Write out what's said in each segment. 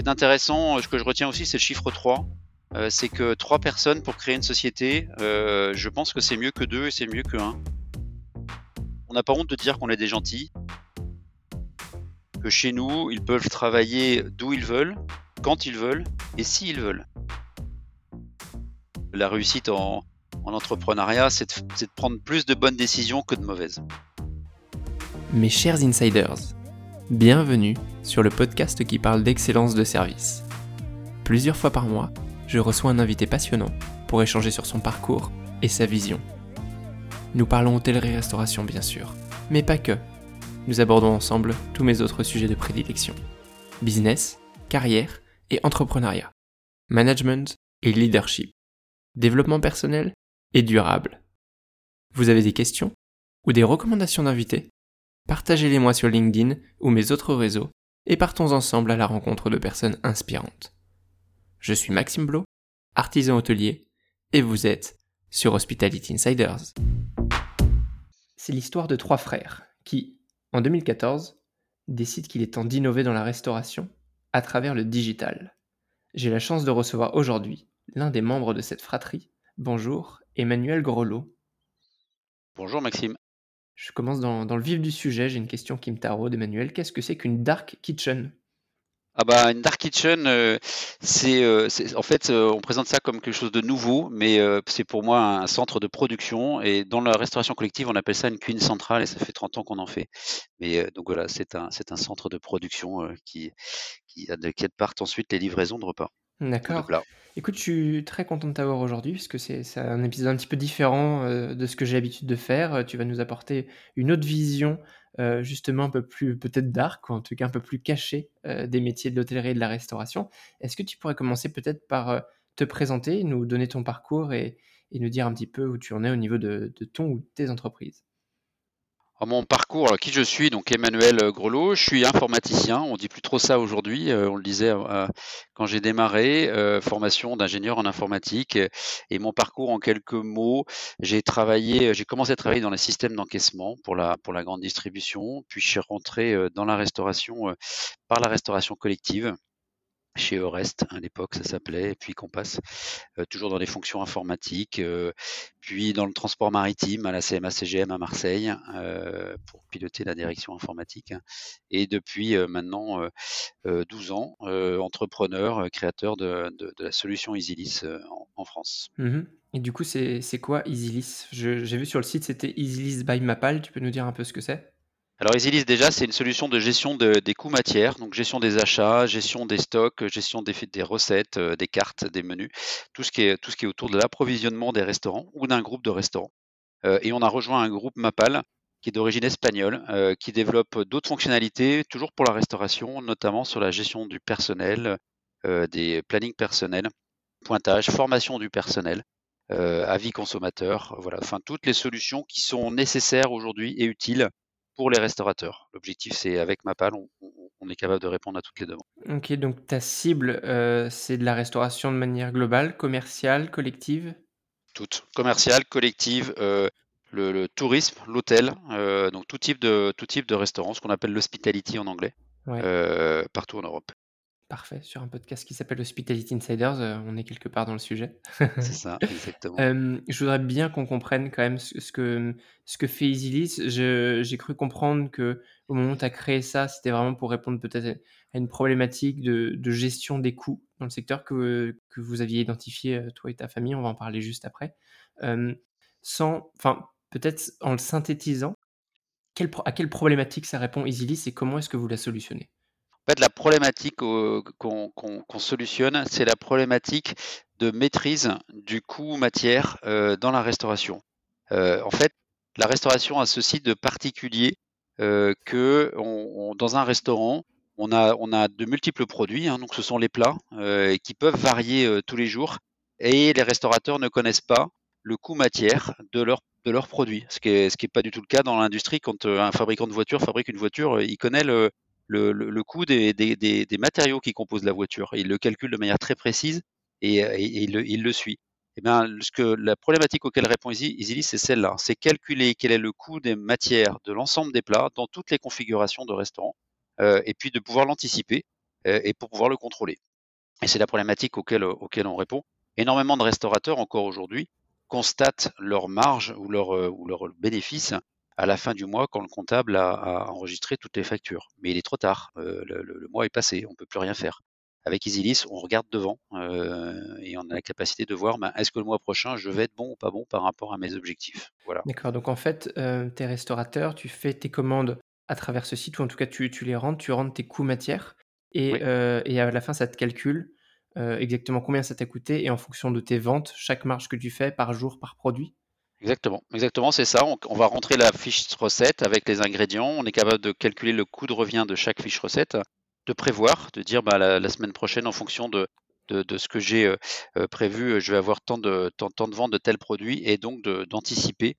qui est intéressant, ce que je retiens aussi, c'est le chiffre 3. c'est que trois personnes pour créer une société, je pense que c'est mieux que deux et c'est mieux que un. On n'a pas honte de dire qu'on est des gentils, que chez nous, ils peuvent travailler d'où ils veulent, quand ils veulent et s'ils veulent. La réussite en, entrepreneuriat, c'est de prendre plus de bonnes décisions que de mauvaises. Mes chers insiders, bienvenue sur le podcast qui parle d'excellence de service. Plusieurs fois par mois, je reçois un invité passionnant pour échanger sur son parcours et sa vision. Nous parlons hôtellerie-restauration bien sûr, mais pas que. Nous abordons ensemble tous mes autres sujets de prédilection. Business, carrière et entrepreneuriat. Management et leadership. Développement personnel et durable. Vous avez des questions ou des recommandations d'invités Partagez-les moi sur LinkedIn ou mes autres réseaux et partons ensemble à la rencontre de personnes inspirantes. Je suis Maxime Blo, artisan hôtelier, et vous êtes sur Hospitality Insiders c'est l'histoire de trois frères qui, en 2014, décident qu'il est temps d'innover dans la restauration à travers le digital. J'ai la chance de recevoir aujourd'hui l'un des membres de cette fratrie. Bonjour, Emmanuel Grolot. Bonjour Maxime. Je commence dans, le vif du sujet. J'ai une question qui me taraude, Emmanuel. Qu'est-ce que c'est qu'une dark kitchen? Ah bah une dark kitchen, euh, euh, c'est en fait euh, on présente ça comme quelque chose de nouveau, mais c'est pour moi un centre de production et dans la restauration collective on appelle ça une cuisine centrale et ça fait 30 ans qu'on en fait. Mais donc voilà c'est un un centre de production qui qui partent ensuite les livraisons de repas. D'accord. Écoute, je suis très content de t'avoir aujourd'hui parce que c'est un épisode un petit peu différent de ce que j'ai l'habitude de faire. Tu vas nous apporter une autre vision euh, justement un peu plus peut-être dark, ou en tout cas un peu plus caché euh, des métiers de l'hôtellerie et de la restauration. Est-ce que tu pourrais commencer peut-être par euh, te présenter, nous donner ton parcours et, nous dire un petit peu où tu en es au niveau de, de ton ou tes entreprises? Mon parcours, qui je suis, donc Emmanuel Grelot, je suis informaticien, on dit plus trop ça aujourd'hui, euh, on le disait euh, quand j'ai démarré, euh, formation d'ingénieur en informatique, et mon parcours en quelques mots, j'ai travaillé, j'ai commencé à travailler dans les systèmes d'encaissement pour la grande distribution, puis je suis rentré dans la restauration par la restauration collective, chez Eurest à l'époque ça s'appelait, puis qu'on passe euh, toujours dans des fonctions informatiques, euh, puis dans le transport maritime à la CMA-CGM à Marseille euh, pour piloter la direction informatique, et depuis maintenant 12 ans, entrepreneur, créateur de, la solution EasyLis en, France. Mmh et du coup, c'est quoi EasyLis J'ai vu sur le site, c'était EasyLis by Mapal, tu peux nous dire un peu ce que c'est? Alors EasyList déjà, c'est une solution de gestion des coûts matières, donc gestion des achats, gestion des stocks, gestion des, recettes, euh, des cartes, des menus, tout ce qui est, tout ce qui est autour de l'approvisionnement des restaurants ou d'un groupe de restaurants. Euh, et on a rejoint un groupe Mapal qui est d'origine espagnole, euh, qui développe d'autres fonctionnalités, toujours pour la restauration, notamment sur la gestion du personnel, des plannings personnels, pointage, formation du personnel, avis consommateurs, voilà, enfin toutes les solutions qui sont nécessaires aujourd'hui et utiles pour les restaurateurs. L'objectif, c'est avec Mapal, on, on, est capable de répondre à toutes les demandes. Ok, donc ta cible, euh, c'est de la restauration de manière globale, commerciale, collective? Toutes, commerciale, collective, euh, le, tourisme, l'hôtel, euh, donc tout type de tout type de restaurant, ce qu'on appelle l'hospitality en anglais, partout en Europe. Parfait, sur un podcast qui s'appelle Hospitality Insiders, euh, on est quelque part dans le sujet. C'est ça, exactement. je voudrais bien qu'on comprenne quand même ce, que, ce que fait EasyList. J'ai cru comprendre que au moment où tu as créé ça, c'était vraiment pour répondre peut-être à une problématique de, gestion des coûts dans le secteur que, que vous aviez identifié, euh, toi et ta famille. On va en parler juste après. sans, enfin, peut-être en le synthétisant, à quelle problématique ça répond EasyList et comment est-ce que vous la solutionnez? La problématique qu'on solutionne, c'est la problématique de maîtrise du coût matière euh, dans la restauration. Euh, en fait, la restauration a ceci de particulier euh, que dans un restaurant, on a, de multiples produits, hein, donc ce sont les plats qui peuvent varier tous les jours, et les restaurateurs ne connaissent pas le coût matière de leurs de leurs produits, ce qui n'est pas du tout le cas dans l'industrie. Quand un fabricant de voiture fabrique une voiture, il connaît le, le, coût des, matériaux qui composent la voiture. Il le calcule de manière très précise et, il, le, suit. Et eh bien, ce que, la problématique auquel répond EasyList, c'est celle-là. C'est calculer quel est le coût des matières de l'ensemble des plats dans toutes les configurations de restaurant euh, et puis de pouvoir l'anticiper et pour pouvoir le contrôler. Et c'est la problématique auquel, auquel on répond. Énormément de restaurateurs encore aujourd'hui constatent leur marge ou leur, ou leur bénéfice à la fin du mois quand le comptable a, enregistré toutes les factures. Mais il est trop tard, le, le, mois est passé, on ne peut plus rien faire. Avec EasyList, on regarde devant euh, et on a la capacité de voir ben, est-ce que le mois prochain, je vais être bon ou pas bon par rapport à mes objectifs? Voilà. D'accord, donc en fait, euh, tu es restaurateur, tu fais tes commandes à travers ce site, ou en tout cas tu, tu les rentres, tu rentres tes coûts matières, et, euh, et, à la fin, ça te calcule exactement combien ça t'a coûté, et en fonction de tes ventes, chaque marge que tu fais par jour, par produit. Exactement, exactement, c'est ça. On, va rentrer la fiche recette avec les ingrédients. On est capable de calculer le coût de revient de chaque fiche recette de prévoir, de dire bah, la, semaine prochaine, en fonction de, de, ce que j'ai euh, euh, prévu, je vais avoir tant de, tant, de ventes de tels produits et donc d'anticiper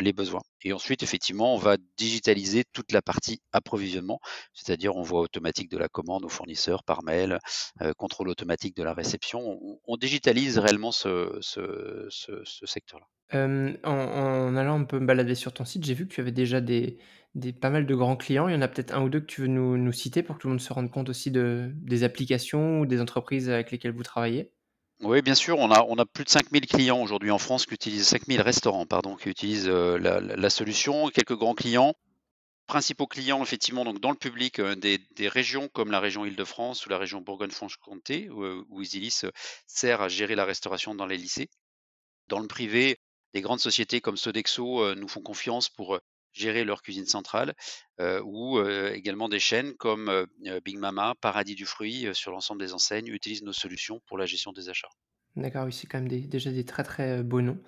les besoins. Et ensuite, effectivement, on va digitaliser toute la partie approvisionnement, c'est-à-dire on voit automatique de la commande aux fournisseurs par mail, contrôle automatique de la réception. On, digitalise réellement ce, secteur-là. en, allant un peu me balader sur ton site, j'ai vu que tu avais déjà des pas mal de grands clients. Il y en a peut-être un ou deux que tu veux nous, nous, citer pour que tout le monde se rende compte aussi de, des applications ou des entreprises avec lesquelles vous travaillez? Oui, bien sûr. On a, plus de 5000 clients aujourd'hui en France qui utilisent 5000 restaurants pardon, qui utilisent euh, la, solution. Quelques grands clients. Principaux clients, effectivement, donc dans le public, euh, des, des, régions comme la région Île-de-France ou la région Bourgogne-Franche-Comté, où, euh, où Isilis sert à gérer la restauration dans les lycées. Dans le privé, des grandes sociétés comme Sodexo nous font confiance pour gérer leur cuisine centrale, ou également des chaînes comme Big Mama, Paradis du fruit, sur l'ensemble des enseignes, utilisent nos solutions pour la gestion des achats. D'accord, oui, c'est quand même déjà des très très beaux noms.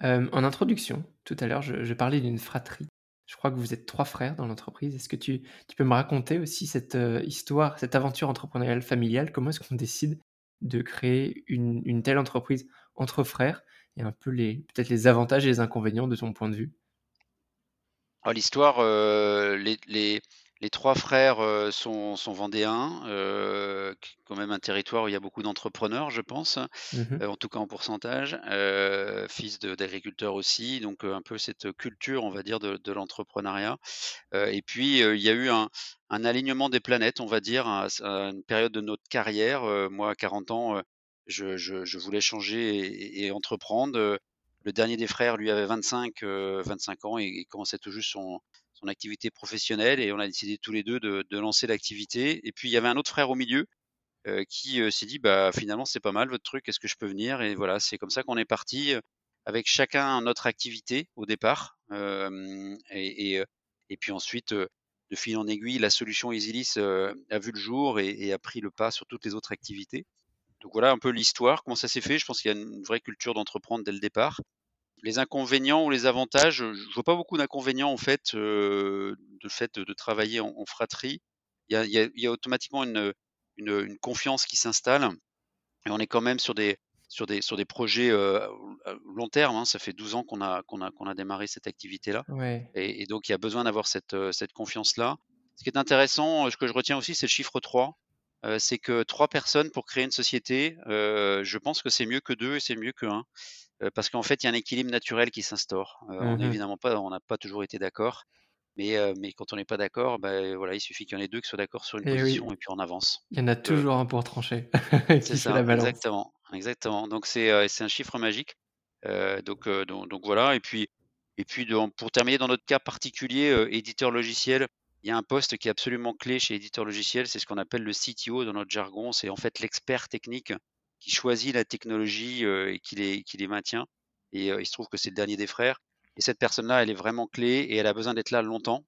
en introduction, tout à l'heure, je, parlais d'une fratrie. Je crois que vous êtes trois frères dans l'entreprise. Est-ce que tu, peux me raconter aussi cette histoire, cette aventure entrepreneuriale familiale? Comment est-ce qu'on décide de créer une, telle entreprise entre frères et un peu peut-être les avantages et les inconvénients de ton point de vue? Ah, l'histoire, euh, les, trois frères euh, sont, vendéens, euh, quand même un territoire où il y a beaucoup d'entrepreneurs, je pense, mmh en tout cas en pourcentage, fils d'agriculteurs aussi, donc un peu cette culture, on va dire, de, l'entrepreneuriat. et puis, il y a eu un, alignement des planètes, on va dire, à, une période de notre carrière. moi, à 40 ans, je, voulais changer et entreprendre. Le dernier des frères, lui, avait 25, 25 euh, ans et, commençait tout juste son, activité professionnelle et on a décidé tous les deux de, lancer l'activité. Et puis il y avait un autre frère au milieu euh, qui euh, s'est dit bah finalement c'est pas mal votre truc, est-ce que je peux venir? Et voilà, c'est comme ça qu'on est parti avec chacun notre activité au départ et, puis ensuite de fil en aiguille, la solution EasyList a vu le jour et, a pris le pas sur toutes les autres activités. Donc voilà un peu l'histoire, comment ça s'est fait. Je pense qu'il y a une vraie culture d'entreprendre dès le départ les inconvénients ou les avantages, je vois pas beaucoup d'inconvénients en fait euh, de fait de, travailler en, fratrie. Il y a, automatiquement une, une, confiance qui s'installe et on est quand même sur des sur des sur des projets euh, long terme. Hein. Ça fait 12 ans qu'on a qu'on a qu'on a démarré cette activité là et, donc il y a besoin d'avoir cette euh, cette confiance là. Ce qui est intéressant, ce que je retiens aussi, c'est le chiffre 3. C'est que trois personnes pour créer une société, je pense que c'est mieux que deux et c'est mieux que un parce qu'en fait, il y a un équilibre naturel qui s'instaure. on mmh évidemment pas, on n'a pas toujours été d'accord, mais, mais quand on n'est pas d'accord, bah, voilà, il suffit qu'il y en ait deux qui soient d'accord sur une position et puis on avance. Il y en a toujours un pour trancher. c'est ça, exactement, exactement. Donc c'est un chiffre magique. donc, donc, donc voilà. Et puis et puis pour terminer dans notre cas particulier, éditeur logiciel, il y a un poste qui est absolument clé chez éditeur logiciel, c'est ce qu'on appelle le CTO dans notre jargon. C'est en fait l'expert technique qui choisit la technologie et qui les, qui les maintient. Et il se trouve que c'est le dernier des frères. Et cette personne-là, elle est vraiment clé et elle a besoin d'être là longtemps,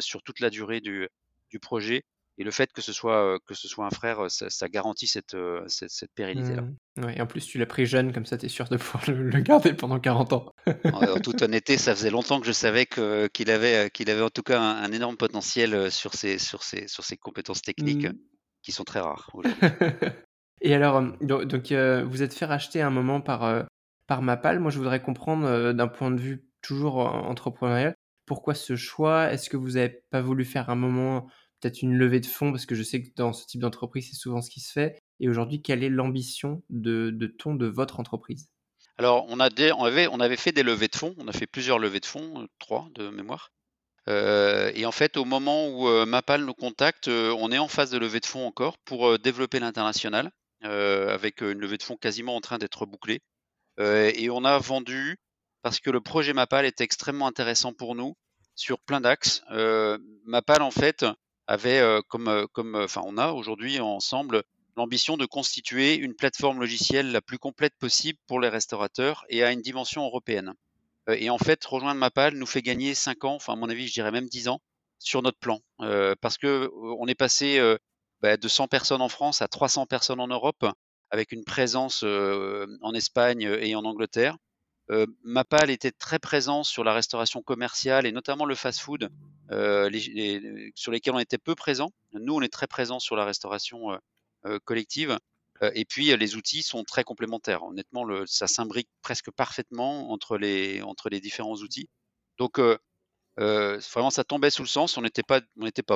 sur toute la durée du, du projet. Et le fait que ce soit, que ce soit un frère, ça, garantit cette, cette, cette pérennité-là. Mmh. Ouais, et en plus, tu l'as pris jeune, comme ça, tu es sûr de pouvoir le, garder pendant 40 ans. en, toute honnêteté, ça faisait longtemps que je savais qu'il avait, qu'il avait en tout cas un, énorme potentiel sur ses, sur ses, sur ses compétences techniques, mmh. qui sont très rares Et alors, donc, euh, vous êtes fait racheter un moment par, euh, par Mapal. Moi, je voudrais comprendre euh, d'un point de vue toujours entrepreneurial, pourquoi ce choix? Est-ce que vous n'avez pas voulu faire un moment peut-être une levée de fonds Parce que je sais que dans ce type d'entreprise, c'est souvent ce qui se fait. Et aujourd'hui, quelle est l'ambition de, ton, de votre entreprise? Alors, on, avait, on avait fait des levées de fonds. On a fait plusieurs levées de fonds, trois de mémoire. et en fait, au moment où Mapal nous contacte, on est en phase de levée de fonds encore pour développer l'international, avec une levée de fonds quasiment en train d'être bouclée. et on a vendu parce que le projet Mapal est extrêmement intéressant pour nous sur plein d'axes. Mapal, en fait, avait comme, comme, enfin, on a aujourd'hui ensemble l'ambition de constituer une plateforme logicielle la plus complète possible pour les restaurateurs et à une dimension européenne. Euh, et en fait, rejoindre Mapal nous fait gagner 5 ans, enfin à mon avis, je dirais même 10 ans sur notre plan, euh, parce que euh, on est passé bah, de 100 personnes en France à 300 personnes en Europe, avec une présence en Espagne et en Angleterre. Mapal était très présent sur la restauration commerciale et notamment le fast-food, sur lesquels on était peu présent. Nous, on est très présent sur la restauration collective. Et puis les outils sont très complémentaires. Honnêtement, ça s'imbrique presque parfaitement entre les, différents outils. Donc euh, vraiment, ça tombait sous le sens. On n'était pas,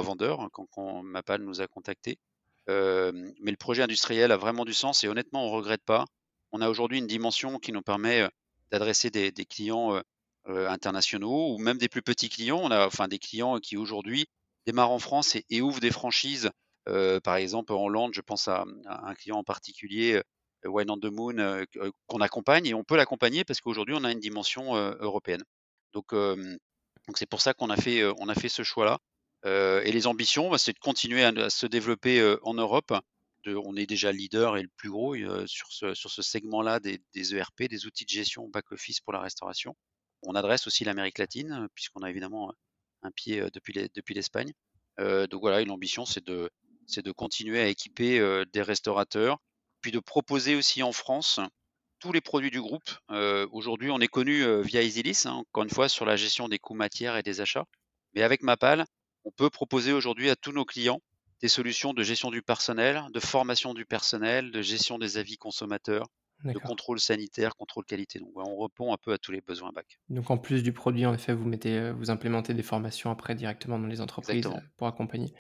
vendeur hein, quand, quand, Mapal nous a contactés. Euh, mais le projet industriel a vraiment du sens et honnêtement, on regrette pas. On a aujourd'hui une dimension qui nous permet d'adresser des, clients internationaux ou même des plus petits clients. On a enfin des clients qui aujourd'hui démarrent en France et, ouvrent des franchises par exemple, en Hollande, je pense à, un client en particulier, Wine on the Moon, qu'on accompagne et on peut l'accompagner parce qu'aujourd'hui, on a une dimension européenne. Donc, c'est pour ça qu'on a fait, a fait ce choix-là. et les ambitions, bah, c'est de continuer à, se développer en Europe. On est déjà leader et le plus gros sur ce, sur ce segment-là des, ERP, e des outils de gestion back-office pour la restauration. On adresse aussi l'Amérique latine, puisqu'on a évidemment un pied depuis l'Espagne. donc voilà, l'ambition, c'est de, continuer à équiper des restaurateurs, puis de proposer aussi en France tous les produits du groupe. Aujourd'hui, on est connu via EasyLis, hein, encore une fois, sur la gestion des coûts matières et des achats. Mais avec Mapal, on peut proposer aujourd'hui à tous nos clients des solutions de gestion du personnel, de formation du personnel, de gestion des avis consommateurs, de contrôle sanitaire, contrôle qualité. Donc, on répond un peu à tous les besoins bac. Donc, en plus du produit, en effet, vous mettez, vous implémentez des formations après directement dans les entreprises pour accompagner.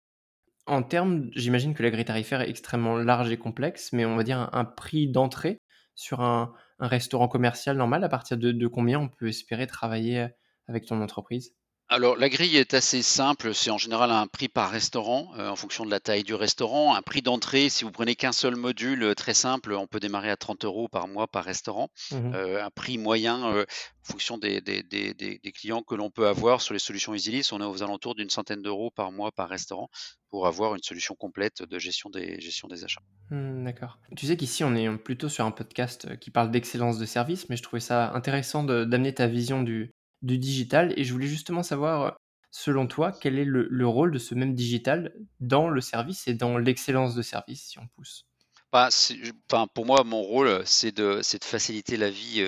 En termes, j'imagine que la grille tarifaire est extrêmement large et complexe, mais on va dire un, prix d'entrée sur un, restaurant commercial normal, à partir de combien on peut espérer travailler avec ton entreprise? Alors, la grille est assez simple. C'est en général un prix par restaurant, euh, en fonction de la taille du restaurant. Un prix d'entrée, si vous prenez qu'un seul module, euh, très simple, on peut démarrer à 30 euros par mois par restaurant. Mmh euh, un prix moyen, en fonction des, clients que l'on peut avoir sur les solutions EasyList, on est aux alentours d'une centaine d'euros par mois par restaurant pour avoir une solution complète de gestion des, gestion des achats. Mmh, d'accord. Tu sais qu'ici, on est plutôt sur un podcast qui parle d'excellence de service, mais je trouvais ça intéressant d'amener ta vision du, du digital et je voulais justement savoir, selon toi, quel est le, rôle de ce même digital dans le service et dans l'excellence de service, si on pousse? Bah, enfin, pour moi, mon rôle, c'est de, de, faciliter la vie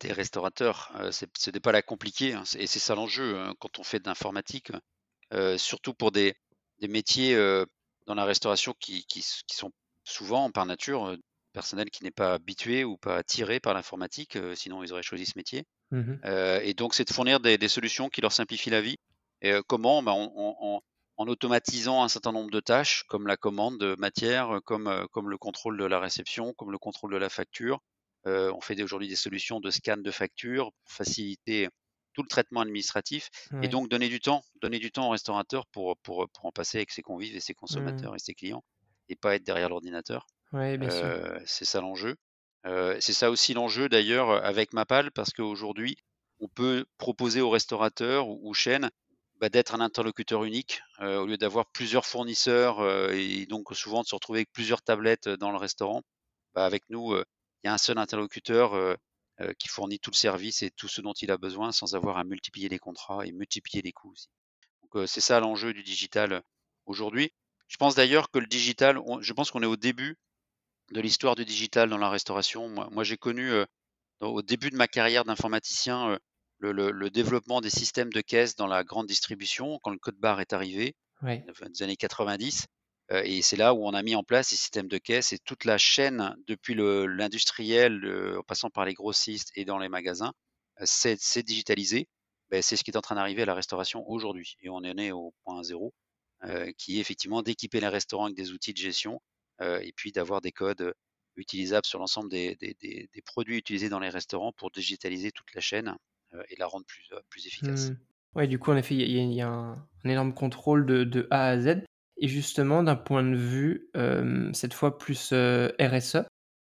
des restaurateurs. ce n'est pas la compliquer, hein, et c'est ça l'enjeu hein, quand on fait de l'informatique, surtout pour des, des métiers dans la restauration qui, qui, sont souvent, par nature, personnel qui n'est pas habitué ou pas attiré par l'informatique, sinon ils auraient choisi ce métier. Mmh et donc, c'est de fournir des, solutions qui leur simplifient la vie. Et comment bah, en, automatisant un certain nombre de tâches, comme la commande de matière, comme, comme le contrôle de la réception, comme le contrôle de la facture. on fait aujourd'hui des solutions de scan de facture pour faciliter tout le traitement administratif et donc donner du temps, donner du temps au restaurateur pour, pour, en passer avec ses convives et ses mmh. consommateurs et ses clients et pas être derrière l'ordinateur. c'est ça l'enjeu c'est ça aussi l'enjeu d'ailleurs avec Mapal, parce qu'aujourd'hui, on peut proposer aux restaurateurs ou aux chaînes bah, d'être un interlocuteur unique au lieu d'avoir plusieurs fournisseurs et donc souvent de se retrouver avec plusieurs tablettes dans le restaurant. Bah, avec nous, il y a un seul interlocuteur qui fournit tout le service et tout ce dont il a besoin sans avoir à multiplier les contrats et multiplier les coûts aussi. C'est ça l'enjeu du digital aujourd'hui. Je pense d'ailleurs que le digital, je pense qu'on est au début de l'histoire du digital dans la restauration. Moi, j'ai connu au début de ma carrière d'informaticien le, développement des systèmes de caisse dans la grande distribution quand le code barre est arrivé, dans les années 90. et c'est là où on a mis en place ces systèmes de caisse et toute la chaîne, depuis l'industriel, en passant par les grossistes et dans les magasins, c'est digitalisé. Ben, c'est ce qui est en train d'arriver à la restauration aujourd'hui. Et on en est au point zéro, qui est effectivement d'équiper les restaurants avec des outils de gestion et puis d'avoir des codes utilisables sur l'ensemble des, produits utilisés dans les restaurants pour digitaliser toute la chaîne et la rendre plus, plus efficace. Mmh. Ouais, du coup, en effet, il y a un énorme contrôle de A à Z et justement d'un point de vue, cette fois plus, RSE,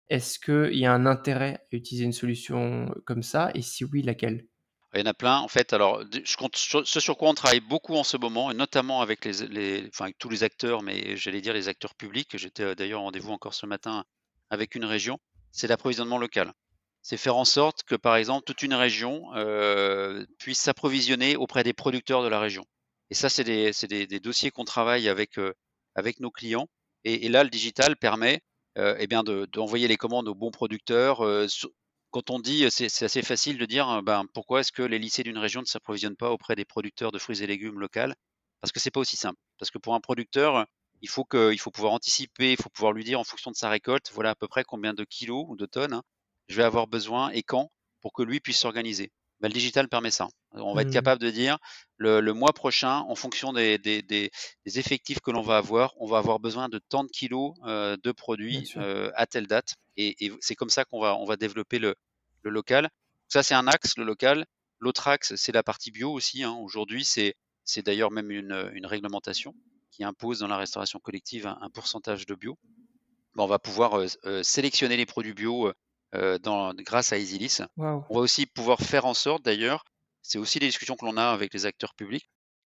est-ce qu'il y a un intérêt à utiliser une solution comme ça? Et si oui, laquelle? Il y en a plein. En fait, alors, ce sur quoi on travaille beaucoup en ce moment et notamment avec tous les acteurs, mais j'allais dire les acteurs publics. J'étais, heu, d'ailleurs en rendez-vous encore ce matin avec une région, c'est l'approvisionnement local. C'est faire en sorte que, par exemple, toute une région, heu, puisse s'approvisionner auprès des producteurs de la région et ça, c'est des dossiers qu'on travaille avec, heu, avec nos clients et là, le digital permet, de d'envoyer les commandes aux bons producteurs, quand on dit, c'est assez facile de dire, heu, ben, pourquoi est-ce que les lycées d'une région ne s'approvisionnent pas auprès des producteurs de fruits et légumes locaux? Parce que c'est pas aussi simple. Parce que pour un producteur, il faut que il faut pouvoir anticiper, il faut pouvoir lui dire en fonction de sa récolte, voilà à peu près combien de kilos ou de tonnes, hein, je vais avoir besoin et quand pour que lui puisse s'organiser. Bah, le digital permet ça. On va être Mmh. capable de dire le le mois prochain, en fonction des des des des effectifs que l'on va avoir, on va avoir besoin de tant de kilos, heu, de produits, heu, à telle date et et c'est comme ça qu'on va on va développer le le local. Ça, c'est un axe, le local. L'autre axe, c'est la partie bio aussi, hein. Aujourd'hui, c'est c'est d'ailleurs même une, une réglementation qui impose dans la restauration collective un un pourcentage de bio. On va pouvoir, heu, sélectionner les produits bio, dans grâce à EasyList. Waouh! On va aussi pouvoir faire en sorte d'ailleurs, c'est aussi des discussions que l'on a avec les acteurs publics,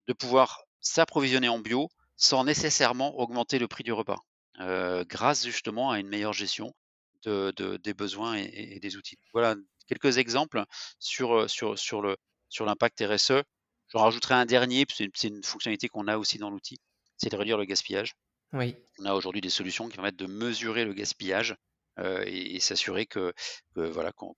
de pouvoir s'approvisionner en bio sans nécessairement augmenter le prix du repas, heu, grâce justement à une meilleure gestion de de des besoins et des outils. Voilà quelques exemples sur, sur l'impact RSE. J'en rajouterai un dernier, c'est une fonctionnalité qu'on a aussi dans l'outil, c'est de réduire le gaspillage. Oui. On a aujourd'hui des solutions qui permettent de mesurer le gaspillage, et et s'assurer que que voilà, qu'on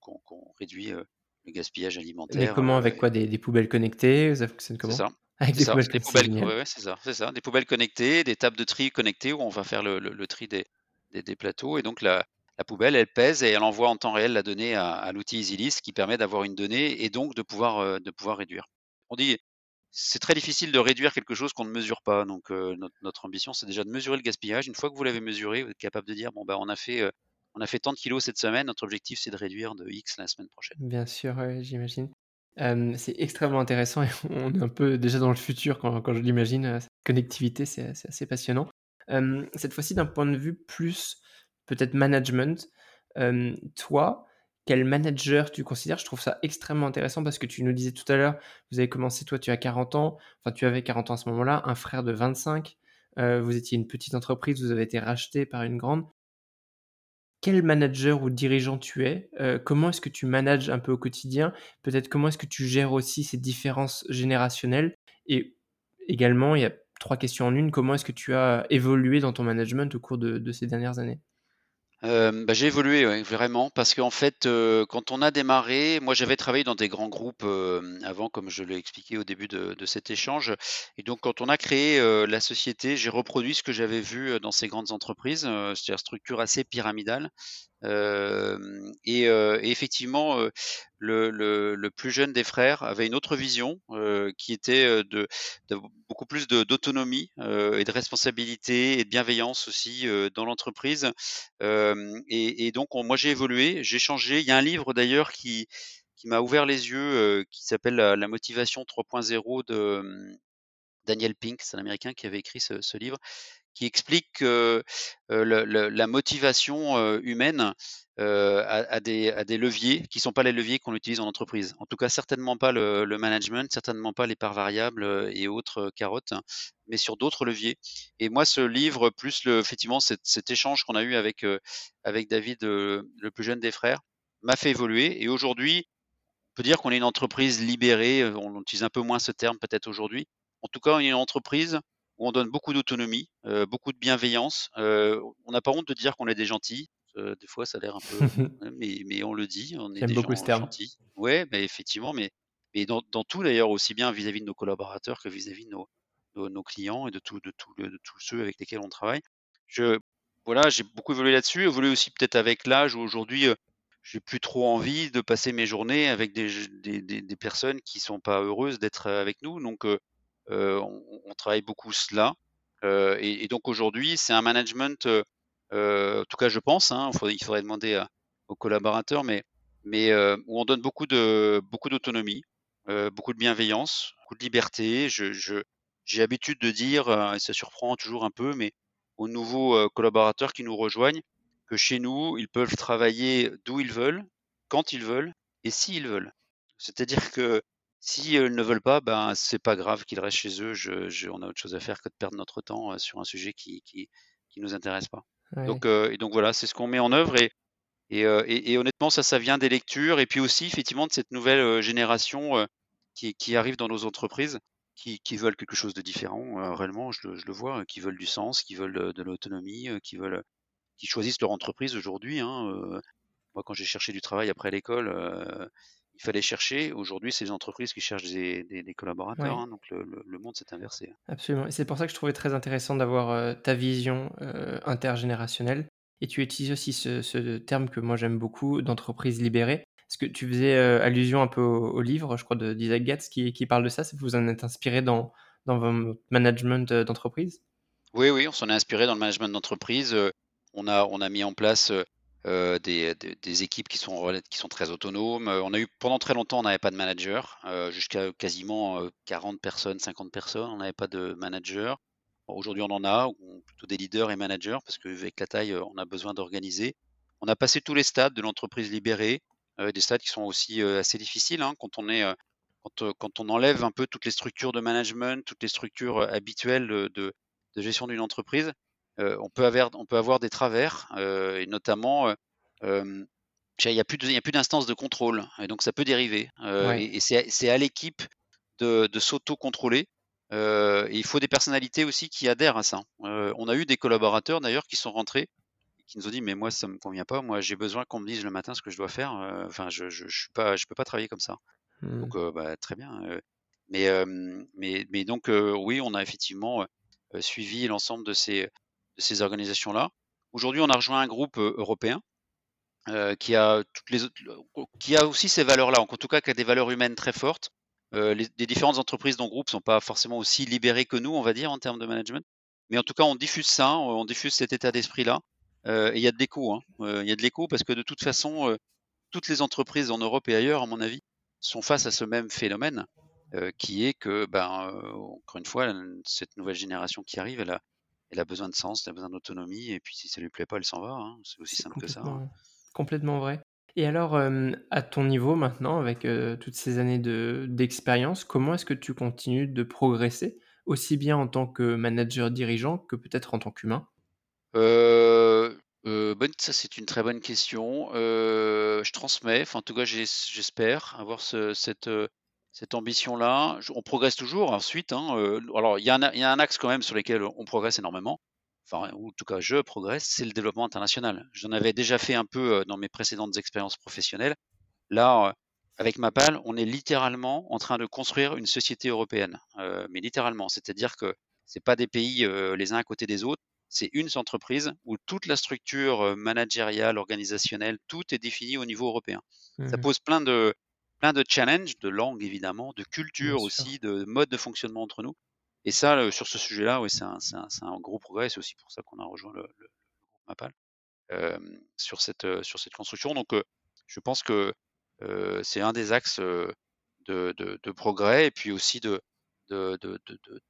réduit, heu, le gaspillage Mais alimentaire, comment? heu Avec quoi? Des des poubelles connectées? Ça fonctionne comment? ça, Avec des ça, poubelles des poubelles ouais, ouais, c'est ça, c'est ça, des poubelles connectées, des tables de tri connectées où on va faire le le le tri des des des plateaux et donc la la poubelle, elle pèse et elle envoie en temps réel la donnée à à l'outil EasyList qui permet d'avoir une donnée et donc de pouvoir, de pouvoir réduire. On dit c'est très difficile de réduire quelque chose qu'on ne mesure pas donc notre notre ambition, c'est déjà de mesurer le gaspillage. Une fois que vous l'avez mesuré, vous êtes capable de dire: «Bon, bah, on a fait, on a fait tant de kilos cette semaine, notre objectif, c'est de réduire de X la semaine prochaine». Bien sûr, j'imagine. C'est extrêmement intéressant et on est un peu déjà dans le futur quand je l'imagine, cette connectivité, c'est assez passionnant. Cette fois-ci d'un point de vue plus peut-être management, toi, quel manager tu considères? Je trouve ça extrêmement intéressant parce que tu nous disais tout à l'heure, vous avez commencé toi tu as 40 ans, enfin tu avais 40 ans à ce moment-là, un frère de 25, heu, vous étiez une petite entreprise, vous avez été racheté par une grande. Quel manager ou dirigeant tu es? Heu, comment est-ce que tu manages un peu au quotidien? Peut-être comment est-ce que tu gères aussi ces différences générationnelles? Et également, il y a 3 questions en une, comment est-ce que tu as évolué dans ton management au cours de ces dernières années? Hem, bah, j'ai évolué, vraiment, parce qu'en fait, heu, quand on a démarré, moi j'avais travaillé dans des grands groupes, hem, avant, comme je l'ai expliqué au début de de cet échange et donc quand on a créé, la société, j'ai reproduit ce que j'avais vu, dans ces grandes entreprises, c'est-à-dire structure assez pyramidale. Et effectivement, le plus jeune des frères avait une autre vision, qui était, de beaucoup plus d'autonomie, et de responsabilité et de bienveillance aussi, dans l'entreprise. Et donc on moi j'ai évolué, j'ai changé. Il y a un livre d'ailleurs qui m'a ouvert les yeux, qui s'appelle la motivation 3.0 de, Daniel Pink. C'est un Américain qui avait écrit ce livre qui explique que, la motivation, humaine, heu, a des leviers qui sont pas les leviers qu'on utilise en entreprise. En tout cas, certainement pas le management, certainement pas les parts variables, et autres, carottes, mais sur d'autres leviers. Et moi, ce livre, plus effectivement cet cet échange qu'on a eu avec, avec David, le plus jeune des frères, m'a fait évoluer et aujourd'hui, on peut dire qu'on est une entreprise libérée, on utilise un peu moins ce terme peut-être aujourd'hui. En tout cas, on est une entreprise où on donne beaucoup d'autonomie, heu, beaucoup de bienveillance, heu, on n'a pas honte de dire qu'on est des gentils, heu, des fois ça a l'air un peu hein, mais mais on le dit, on est des beaucoup ce gens terme. gentils. Ouais, beh, effectivement, mais mais dans dans tout d'ailleurs, aussi bien vis-à-vis de nos collaborateurs que vis-à-vis de nos nos nos clients et de tous de tous le de tous ceux avec lesquels on travaille. Je voilà, j'ai beaucoup évolué là-dessus, évolué aussi peut-être avec l'âge où aujourd'hui, j'ai plus trop envie de passer mes journées avec des j des des des personnes qui sont pas heureuses d'être, avec nous donc on on travaille beaucoup cela, heu et donc aujourd'hui, c'est un management, heu, en tout cas je pense, hein, il faudrait demander aux collaborateurs mais où on donne beaucoup beaucoup d'autonomie, beaucoup de bienveillance, beaucoup de liberté. J'ai l'habitude de dire, et ça surprend toujours un peu, mais aux nouveaux collaborateurs qui nous rejoignent, que chez nous, ils peuvent travailler d'où ils veulent, quand ils veulent et s'ils veulent. C'est-à-dire que s'ils ne veulent pas, ben c'est pas grave qu'ils restent chez eux. Je, on a autre chose à faire que de perdre notre temps sur un sujet qui qui, qui nous intéresse pas. Donc et donc voilà, c'est ce qu'on met en œuvre et et, et, honnêtement ça ça vient des lectures et puis aussi effectivement de cette nouvelle génération qui, qui arrive dans nos entreprises qui, qui veulent quelque chose de différent réellement. Je, je, le vois, qui veulent du sens, qui veulent de l'autonomie, qui veulent qui choisissent leur entreprise aujourd'hui. Hein, moi, quand j'ai cherché du travail après l'école, il fallait chercher. Aujourd'hui, c'est les entreprises qui cherchent des, des, collaborateurs. Hein, donc le, monde s'est inversé. Absolument. Et c'est pour ça que je trouvais très intéressant d'avoir ta vision intergénérationnelle. Et tu utilises aussi ce, ce terme que moi j'aime beaucoup, d'entreprise libérée. Est-ce que tu faisais allusion un peu au, livre, je crois, d'Isaac Gatz qui, qui, parle de ça? Vous en êtes inspiré dans, dans votre management d'entreprise? Oui, oui, on s'en est inspiré dans le management d'entreprise on a, on a mis en place euh, des, des, équipes qui sont, qui sont très autonomes. On a eu pendant très longtemps, on n'avait pas de manager, euh, jusqu'à quasiment 40 personnes, 50 personnes, on n'avait pas de manager. Aujourd'hui, on en a, plutôt des leaders et managers, parce qu'avec la taille, on a besoin d'organiser. On a passé tous les stades de l'entreprise libérée, des stades qui sont aussi assez difficiles hein, quand on est quand, quand, on enlève un peu toutes les structures de management, toutes les structures habituelles de, de gestion d'une entreprise, on, peut avoir, on peut avoir des travers, et notamment, il n'y a plus d'instance de, contrôle, et donc ça peut dériver. Et, c'est à l'équipe de, s'auto-contrôler. il faut des personnalités aussi qui adhèrent à ça. on a eu des collaborateurs d'ailleurs qui sont rentrés qui nous ont dit mais moi ça me convient pas moi j'ai besoin qu'on me dise le matin ce que je dois faire enfin je je, je suis pas je peux pas travailler comme ça mmh. donc bah, très bien mais mais mais donc oui on a effectivement suivi l'ensemble de ces ces organisations-là. Aujourd'hui, on a rejoint un groupe européen qui, a toutes les, qui a aussi ces valeurs-là, en tout cas qui a des valeurs humaines très fortes. les, différentes entreprises dans le groupe ne sont pas forcément aussi libérées que nous, on va dire, en termes de management. Mais en tout cas, on diffuse ça, on diffuse cet état d'esprit-là. et il y a de l'écho. Hein. Il y a de l'écho parce que de toute façon, toutes les entreprises en Europe et ailleurs, à mon avis, sont face à ce même phénomène, qui est que, ben, encore une fois, cette nouvelle génération qui arrive, elle a, elle a besoin de sens, elle a besoin d'autonomie, et puis si ça lui plaît pas, elle s'en va. Hein. C'est aussi simple que ça. Hein. Complètement vrai. Et alors, à ton niveau maintenant, avec toutes ces années d'expérience, comment est-ce que tu continues de progresser, aussi bien en tant que manager dirigeant que peut-être en tant qu'humain? Euh, Ça, c'est une très bonne question. je transmets, enfin, en tout cas, j'espère avoir ce, cette, cette ambition-là. On progresse toujours ensuite. Hein, alors, il y, a un, axe quand même sur lequel on progresse énormément, enfin, ou en tout cas je progresse, c'est le développement international. J'en avais déjà fait un peu dans mes précédentes expériences professionnelles. Là, avec Mapal, on est littéralement en train de construire une société européenne, mais littéralement, c'est-à-dire que c'est pas des pays les uns à côté des autres, c'est une entreprise où toute la structure managériale, organisationnelle, tout est défini au niveau européen. Ça mmh pose plein de, plein de challenges, de langue évidemment, de culture aussi, de mode de fonctionnement entre nous. Et ça, sur ce sujet-là, oui, c'est un, un, gros progrès. C'est aussi pour ça qu'on a rejoint le, groupe Mapal sur, cette, sur cette construction. Donc, je pense que c'est un des axes de, de, progrès et puis aussi de,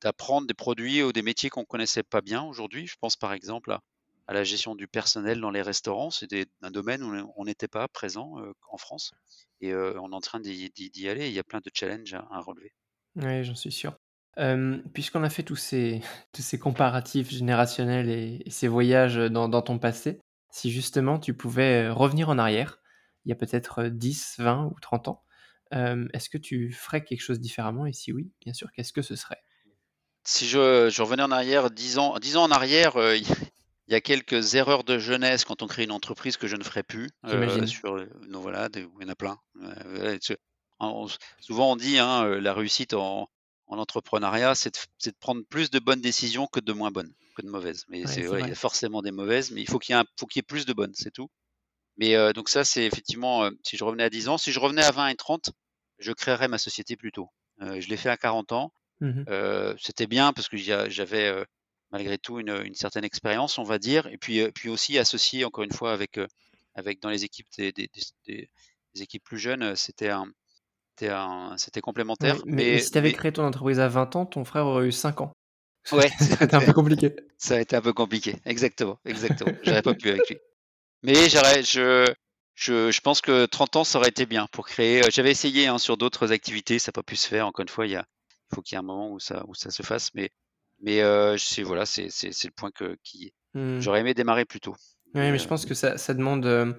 d'apprendre des produits ou des métiers qu'on connaissait pas bien aujourd'hui. Je pense par exemple à, à la gestion du personnel dans les restaurants. C'est un domaine où on n'était pas présent en France et on est en train d'y aller. Il y a plein de challenges à, relever. Oui, j'en suis sûr. Puisqu'on a fait tous ces, tous ces comparatifs générationnels et, ces voyages dans, ton passé, si justement tu pouvais revenir en arrière, il y a peut-être 10, 20 ou 30 ans, est-ce que tu ferais quelque chose différemment? Et si oui, bien sûr, qu'est-ce que ce serait? Si je, je, revenais en arrière 10 ans, 10 ans en arrière, il y a quelques erreurs de jeunesse quand on crée une entreprise que je ne ferai plus. Euh, sur, non, voilà, il y en a plein. souvent on dit hein, euh, la réussite en, entrepreneuriat, c'est de, prendre plus de bonnes décisions que de moins bonnes, que de mauvaises. Mais c'est vrai, il y a forcément des mauvaises, mais il faut qu'il y, ait, plus de bonnes, c'est tout. Mais euh, donc ça, c'est effectivement, si je revenais à 10 ans, si je revenais à 20 et 30, je créerais ma société plus tôt. je l'ai fait à 40 ans. Mmh c'était bien parce que j'avais malgré tout une, certaine expérience, on va dire, et puis, euh, puis aussi associé encore une fois avec, euh, avec dans les équipes des, des, équipes plus jeunes, c'était un, c'était c'était complémentaire. mais, si tu avais créé ton entreprise à 20 ans, ton frère aurait eu 5 ans. Ouais, c'était un peu compliqué. Ça a été un peu compliqué, exactement, exactement. J'aurais pas pu avec lui. Mais j'aurais, je, je, je, pense que 30 ans, ça aurait été bien pour créer. Euh, j'avais essayé hein, sur d'autres activités, ça n'a pas pu se faire. Encore une fois, il, y a, il faut qu'il y ait un moment où ça, où ça se fasse. Mais, mais euh, voilà, c'est le point que qui, mmh. j'aurais aimé démarrer plus tôt. Oui, mais je pense que ça, ça demande. Euh,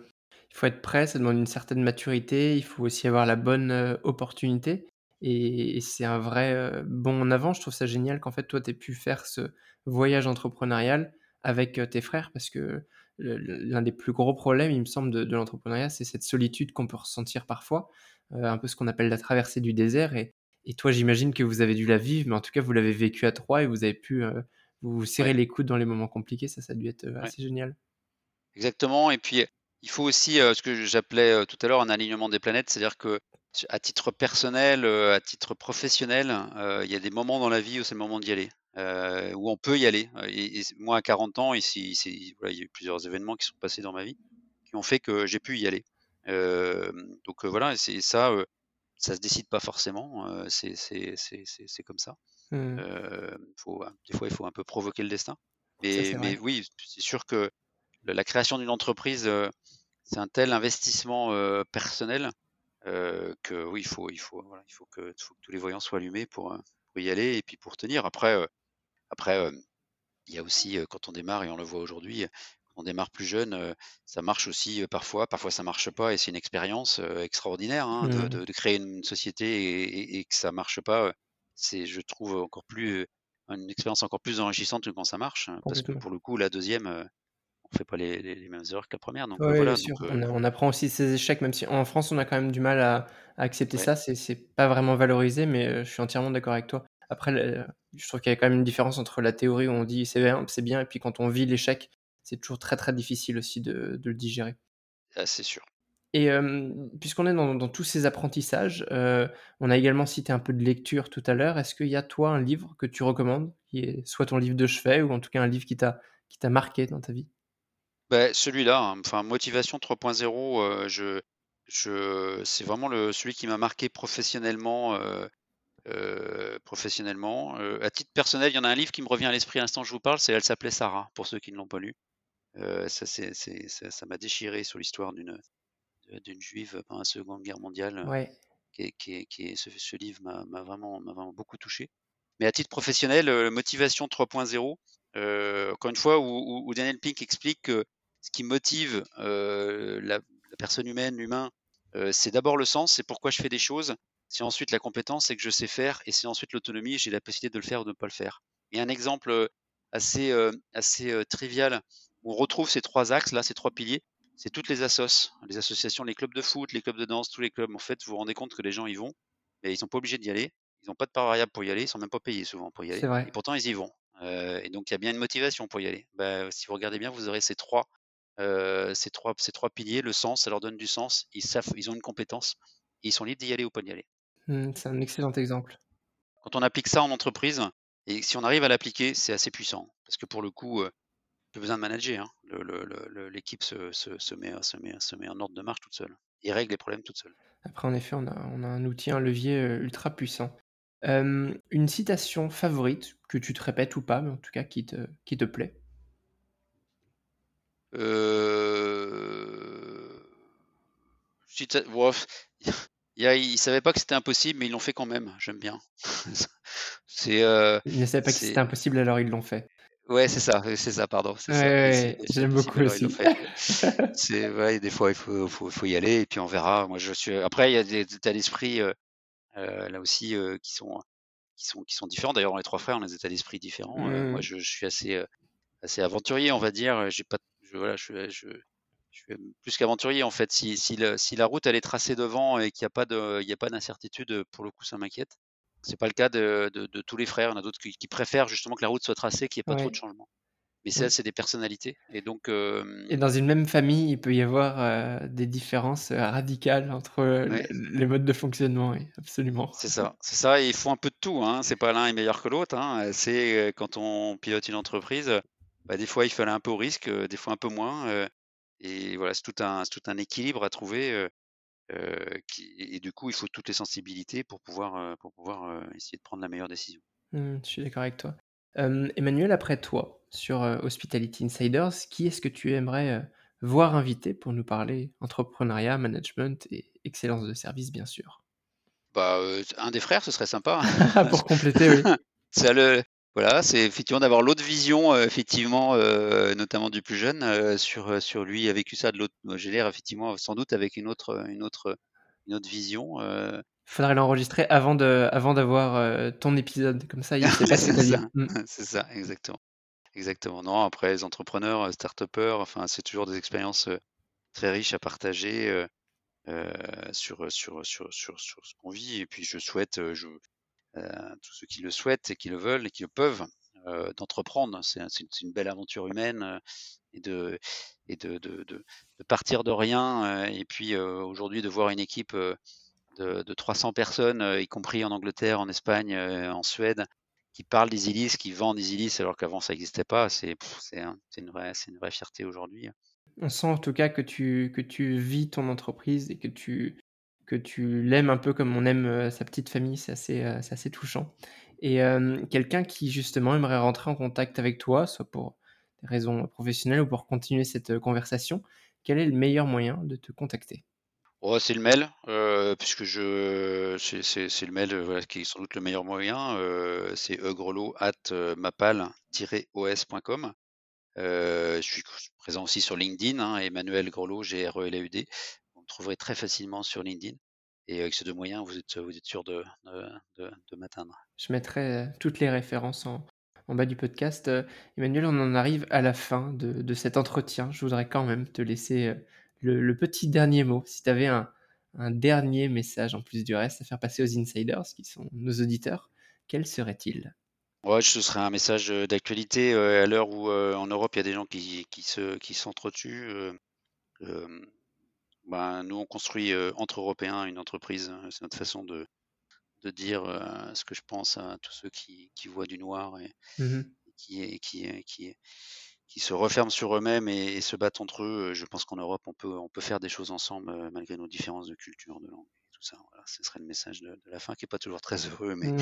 il faut être prêt, ça demande une certaine maturité. Il faut aussi avoir la bonne opportunité. Et, c'est un vrai bon en avant. Je trouve ça génial qu'en fait, toi, tu aies pu faire ce voyage entrepreneurial avec tes frères parce que l'un des plus gros problèmes, il me semble, de, l'entrepreneuriat, c'est cette solitude qu'on peut ressentir parfois, un peu ce qu'on appelle la traversée du désert. Et, toi, j'imagine que vous avez dû la vivre, mais en tout cas, vous l'avez vécu à trois et vous avez pu euh, vous serrer les coudes dans les moments compliqués. Ça, ça a dû être euh, assez génial. Exactement. Et puis, il faut aussi ce que j'appelais tout à l'heure un alignement des planètes, c'est-à-dire que à titre personnel, à titre professionnel, il y a des moments dans la vie où c'est le moment d'y aller. Euh, où on peut y aller. Et, moi, à 40 ans, ici, voilà, il y a eu plusieurs événements qui sont passés dans ma vie qui ont fait que j'ai pu y aller. Euh, donc voilà, c'est ça, ça se décide pas forcément. c'est comme ça. Mmh. Faut, des fois, il faut un peu provoquer le destin. Mais, mais oui, c'est sûr que la création d'une entreprise, c'est un tel investissement personnel que oui, il faut, il faut, voilà, il faut que, faut que tous les voyants soient allumés pour, pour y aller et puis pour tenir. Après, après, il y a aussi, quand on démarre, et on le voit aujourd'hui, on démarre plus jeune, ça marche aussi parfois, parfois ça marche pas, et c'est une expérience extraordinaire hein, mmh. de, créer une société et, que ça marche pas. C'est, je trouve, encore plus une expérience encore plus enrichissante que quand ça marche, hein, parce que pour le coup, la deuxième, on fait pas les, mêmes erreurs que la première. Donc, voilà, sûr. on, apprend aussi ses échecs, même si en France, on a quand même du mal à, accepter ça. C'est, c'est pas vraiment valorisé, mais je suis entièrement d'accord avec toi. Après, je trouve qu'il y a quand même une différence entre la théorie où on dit c'est bien, c'est bien, et puis quand on vit l'échec, c'est toujours très très difficile aussi de, le digérer. Ah, c'est sûr. Et puisqu'on est dans, tous ces apprentissages, on a également cité un peu de lecture tout à l'heure. Est-ce qu'il y a toi un livre que tu recommandes, qui est soit ton livre de chevet ou en tout cas un livre qui t'a qui t'a marqué dans ta vie? Bah, celui-là, hein, enfin Motivation 3.0, je, je, c'est vraiment le, celui qui m'a marqué professionnellement euh, professionnellement. Euh, à titre personnel, il y en a un livre qui me revient à l'esprit à l'instant que je vous parle, c'est Elle s'appelait Sarah, pour ceux qui ne l'ont pas lu. Euh, ça, c'est, ça, m'a déchiré sur l'histoire d'une, d'une juive pendant la Seconde Guerre mondiale. Ouais. Qui, qui, qui ce, livre m'a, vraiment, m'a vraiment beaucoup touché. Mais à titre professionnel, Motivation 3.0, encore une fois, où, où, Daniel Pink explique que ce qui motive la, la, personne humaine, l'humain, c'est d'abord le sens, c'est pourquoi je fais des choses, c'est ensuite la compétence, c'est que je sais faire, et c'est ensuite l'autonomie, j'ai la possibilité de le faire ou de ne pas le faire. Et un exemple assez, assez trivial, on retrouve ces trois axes, là, ces trois piliers, c'est toutes les assos, les associations, les clubs de foot, les clubs de danse, tous les clubs. En fait, vous vous rendez compte que les gens y vont, mais ils sont pas obligés d'y aller. Ils n'ont pas de part variable pour y aller, ils sont même pas payés souvent pour y aller. Et pourtant, ils y vont. et donc, il y a bien une motivation pour y aller. Bah, si vous regardez bien, vous aurez ces trois, ces trois, ces trois piliers. Le sens, ça leur donne du sens. Ils savent, ils ont une compétence. Ils sont libres d'y aller ou pas d'y aller. Mmh, c'est un excellent exemple. Quand on applique ça en entreprise, et si on arrive à l'appliquer, c'est assez puissant. Parce que pour le coup, euh, plus besoin de manager. Hein. L'équipe se, se, se, met, se, met, se met en ordre de marche toute seule. Et règle les problèmes toute seule. Après, en effet, on a, on a un outil, un levier euh, ultra puissant. une citation favorite que tu te répètes ou pas, mais en tout cas qui te, qui te plaît? Euh... Cita... ils ne savaient pas que c'était impossible, mais ils l'ont fait quand même. J'aime bien. c'est. Euh, ils ne savaient pas que c'était impossible, alors ils l'ont fait. Ouais, c'est ça, c'est ça, pardon. Ouais, J'aime beaucoup aussi. c'est ouais, des fois il faut, faut, faut, y aller et puis on verra. Moi, je suis. Après, il y a des états d'esprit euh, euh, là aussi euh, qui sont qui sont qui sont différents. D'ailleurs, les trois frères ont des états d'esprit différents. moi, mmh. je, je, suis assez assez aventurier, on va dire. J'ai pas, je, voilà, je, je, je suis plus qu'aventurier en fait. Si, si, si, la route elle est tracée devant et qu'il n'y a pas de, il y a pas d'incertitude, pour le coup ça m'inquiète. C'est pas le cas de, de, tous les frères. Il y en a d'autres qui, préfèrent justement que la route soit tracée, qu'il n'y ait pas trop de changements. Mais ça, c'est des personnalités. Et donc. Et dans une même famille, il peut y avoir des différences radicales entre les modes de fonctionnement. Oui, absolument. C'est ça. C'est ça. Et ils font un peu de tout. Hein. C'est pas l'un est meilleur que l'autre. Hein. C'est quand on pilote une entreprise, bah, des fois il faut aller un peu au risque, des fois un peu moins. Et voilà, c'est tout un, tout un équilibre à trouver. Qui, et du coup, il faut toutes les sensibilités pour pouvoir, pour pouvoir essayer de prendre la meilleure décision. Mmh, je suis d'accord avec toi. Emmanuel, après toi, sur Hospitality Insiders, qui est-ce que tu aimerais voir invité pour nous parler entrepreneuriat, management et excellence de service, bien sûr? Bah, un des frères, ce serait sympa. pour compléter, oui. Le, voilà, c'est effectivement d'avoir l'autre vision, effectivement, notamment du plus jeune, sur, sur lui a vécu ça de l'autre. J'ai l'air effectivement sans doute avec une autre, une autre, une autre vision. Faudrait l'enregistrer avant de, avant d'avoir ton épisode, comme ça il sait pas ce dire. Mmh. C'est ça, exactement. Exactement. Non, après les entrepreneurs, start-upers, enfin c'est toujours des expériences très riches à partager sur, sur, sur, sur, sur ce qu'on vit. Et puis je souhaite, je, tous ceux qui le souhaitent et qui le veulent et qui le peuvent, d'entreprendre. C'est une belle aventure humaine et de et de, partir de rien et puis aujourd'hui de voir une équipe de, de 300 personnes, y compris en Angleterre, en Espagne, en Suède, qui parlent d'Isilis, qui vendent Isilis alors qu'avant ça n'existait pas. C'est une vraie fierté aujourd'hui. On sent en tout cas que tu vis ton entreprise et que tu que tu l'aimes un peu comme on aime sa petite famille, c'est assez, assez touchant. Et quelqu'un qui justement aimerait rentrer en contact avec toi, soit pour des raisons professionnelles ou pour continuer cette conversation, quel est le meilleur moyen de te contacter? Oh, c'est le mail, puisque je c'est le mail qui est sans doute le meilleur moyen. c'est egrelo at mapal-os.com. je suis présent aussi sur LinkedIn, hein, Emmanuel Grelot, G-R-E-L-A-U-D trouverez très facilement sur LinkedIn. Et avec ces deux moyens, vous êtes, vous êtes sûr de, de, m'atteindre. Je mettrai euh, toutes les références en, en bas du podcast. Euh, Emmanuel, on en arrive à la fin de, de, cet entretien. Je voudrais quand même te laisser euh, le, petit dernier mot. Si tu avais un, un, dernier message en plus du reste à faire passer aux insiders, qui sont nos auditeurs, quel serait-il? Ouais, ce serait un message d'actualité à l'heure où en Europe il y a des gens qui, qui se qui s'entretuent. Ben, nous, on construit entre Européens une entreprise. C'est notre façon de, de dire ce que je pense à tous ceux qui, qui voient du noir et, mmh qui, qui, qui, qui, se referment sur eux-mêmes et, se battent entre eux. Je pense qu'en Europe, on peut, on peut faire des choses ensemble malgré nos différences de culture, de langue et tout ça. Voilà, ce serait le message de, la fin qui n'est pas toujours très heureux, mais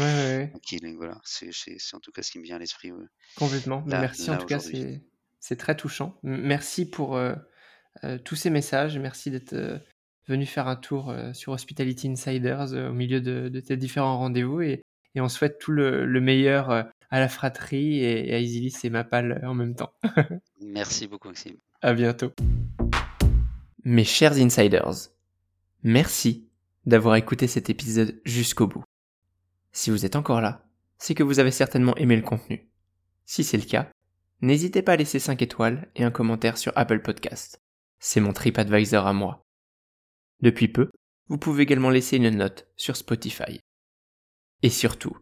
voilà, c'est en tout cas ce qui me vient à l'esprit. Complètement. merci en tout cas, c'est très touchant. Merci pour euh, tous ces messages. Merci d'être euh, venu faire un tour euh, sur Hospitality Insiders au milieu de, tes différents rendez-vous et, on souhaite tout le, meilleur à la fratrie et, à Isilis et Mapal en même temps. Merci beaucoup, Maxime. À bientôt. Mes chers insiders, merci d'avoir écouté cet épisode jusqu'au bout. Si vous êtes encore là, c'est que vous avez certainement aimé le contenu. Si c'est le cas, n'hésitez pas à laisser 5 étoiles et un commentaire sur Apple Podcast. C'est mon TripAdvisor à moi. Depuis peu, vous pouvez également laisser une note sur Spotify. Et surtout,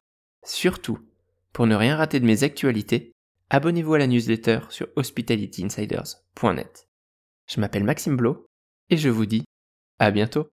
surtout, pour ne rien rater de mes actualités, abonnez-vous à la newsletter sur hospitalityinsiders.net. Je m'appelle Maxime Blo et je vous dis à bientôt.